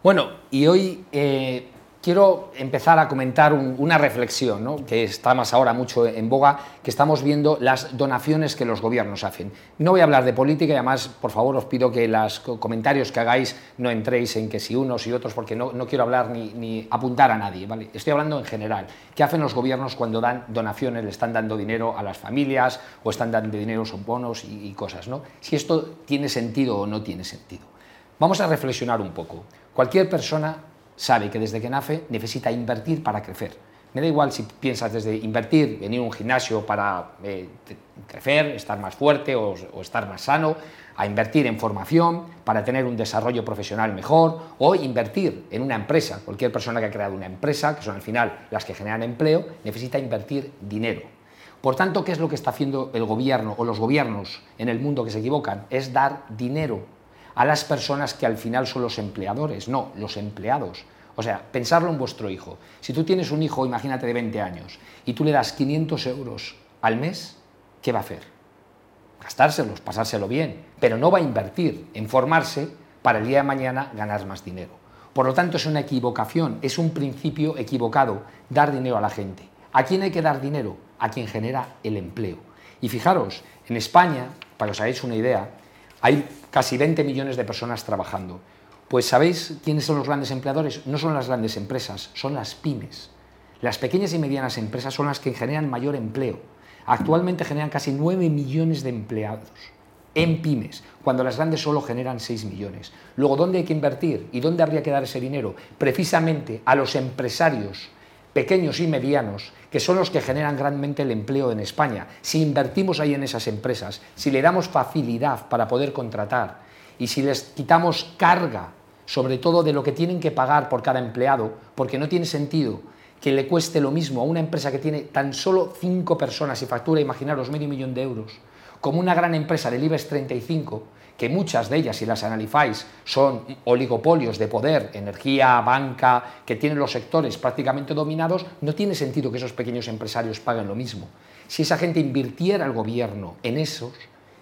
Bueno, y hoy eh, quiero empezar a comentar una reflexión que está más ahora mucho en boga, que estamos viendo las donaciones que los gobiernos hacen. No voy a hablar de política y además, por favor, os pido que los comentarios que hagáis no entréis en que si unos y otros, porque no, quiero hablar ni, apuntar a nadie. ¿vale? Estoy hablando en general. ¿Qué hacen los gobiernos cuando dan donaciones, le están dando dinero a las familias o están dando dinero, son bonos y, y cosas? ¿no? Si esto tiene sentido o no tiene sentido. Vamos a reflexionar un poco. Cualquier persona sabe que desde que nace necesita invertir para crecer. Me da igual si piensas desde invertir, venir a un gimnasio para eh, crecer, estar más fuerte o, estar más sano, a invertir en formación para tener un desarrollo profesional mejor o invertir en una empresa. Cualquier persona que ha creado una empresa, que son al final las que generan empleo, necesita invertir dinero. Por tanto, ¿qué es lo que está haciendo el gobierno o los gobiernos en el mundo que se equivocan? Es dar dinero a las personas que al final son los empleadores, no, los empleados. O sea, pensarlo en vuestro hijo. Si tú tienes un hijo, imagínate, de 20 años, y tú le das 500 euros al mes, ¿qué va a hacer? Gastárselos, pasárselo bien, pero no va a invertir en formarse para el día de mañana ganar más dinero. Por lo tanto, es una equivocación, es un principio equivocado dar dinero a la gente. ¿A quién hay que dar dinero? A quien genera el empleo. Y fijaros, en España, para que os hagáis una idea, hay casi 20 millones de personas trabajando. Pues ¿sabéis quiénes son los grandes empleadores? No son las grandes empresas, son las pymes. Las pequeñas y medianas empresas son las que generan mayor empleo. Actualmente generan casi 9 millones de empleados en pymes, cuando las grandes solo generan 6 millones. Luego, ¿dónde hay que invertir y dónde habría que dar ese dinero? Precisamente a los empresarios pequeños y medianos, que son los que generan grandemente el empleo en España. Si invertimos ahí en esas empresas, si le damos facilidad para poder contratar y si les quitamos carga, sobre todo de lo que tienen que pagar por cada empleado, porque no tiene sentido que le cueste lo mismo a una empresa que tiene tan solo cinco personas y factura, imaginaros, medio millón de euros, como una gran empresa del IBEX 35, que muchas de ellas, si las analizáis, son oligopolios de poder, energía, banca, que tienen los sectores prácticamente dominados, no tiene sentido que esos pequeños empresarios paguen lo mismo. Si esa gente invirtiera el gobierno en esos,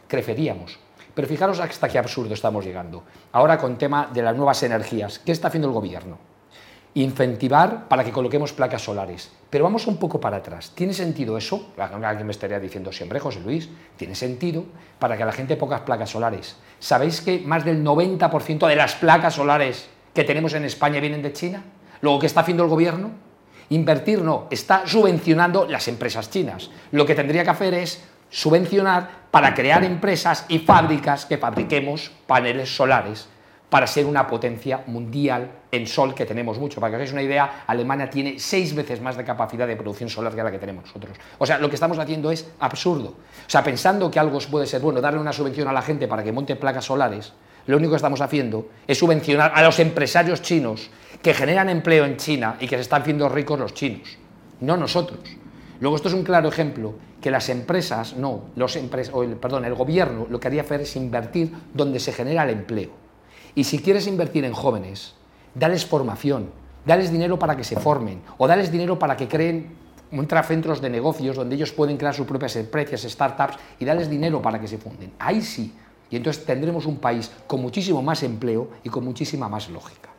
creceríamos. Pero fijaros hasta qué absurdo estamos llegando. Ahora con tema de las nuevas energías, ¿qué está haciendo el gobierno? Incentivar para que coloquemos placas solares. Pero vamos un poco para atrás. ¿Tiene sentido eso? Alguien me estaría diciendo siempre, José Luis, tiene sentido para que la gente ponga placas solares. ¿Sabéis que más del 90% de las placas solares que tenemos en España vienen de China? Luego, ¿qué está haciendo el gobierno? Invertir no, está subvencionando las empresas chinas. Lo que tendría que hacer es subvencionar para crear empresas y fábricas que fabriquemos paneles solares para ser una potencia mundial en sol, que tenemos mucho. Para que os hagáis una idea, Alemania tiene seis veces más de capacidad de producción solar que la que tenemos nosotros. O sea, lo que estamos haciendo es absurdo. O sea, pensando que algo puede ser bueno, darle una subvención a la gente para que monte placas solares, lo único que estamos haciendo es subvencionar a los empresarios chinos que generan empleo en China y que se están haciendo ricos los chinos, no nosotros. Luego, esto es un claro ejemplo que las empresas, no, los o el, perdón, el gobierno lo que haría hacer es invertir donde se genera el empleo. Y si quieres invertir en jóvenes, dales formación, dales dinero para que se formen o dales dinero para que creen centros de negocios donde ellos pueden crear sus propias empresas, startups y dales dinero para que se funden. Ahí sí. Y entonces tendremos un país con muchísimo más empleo y con muchísima más lógica.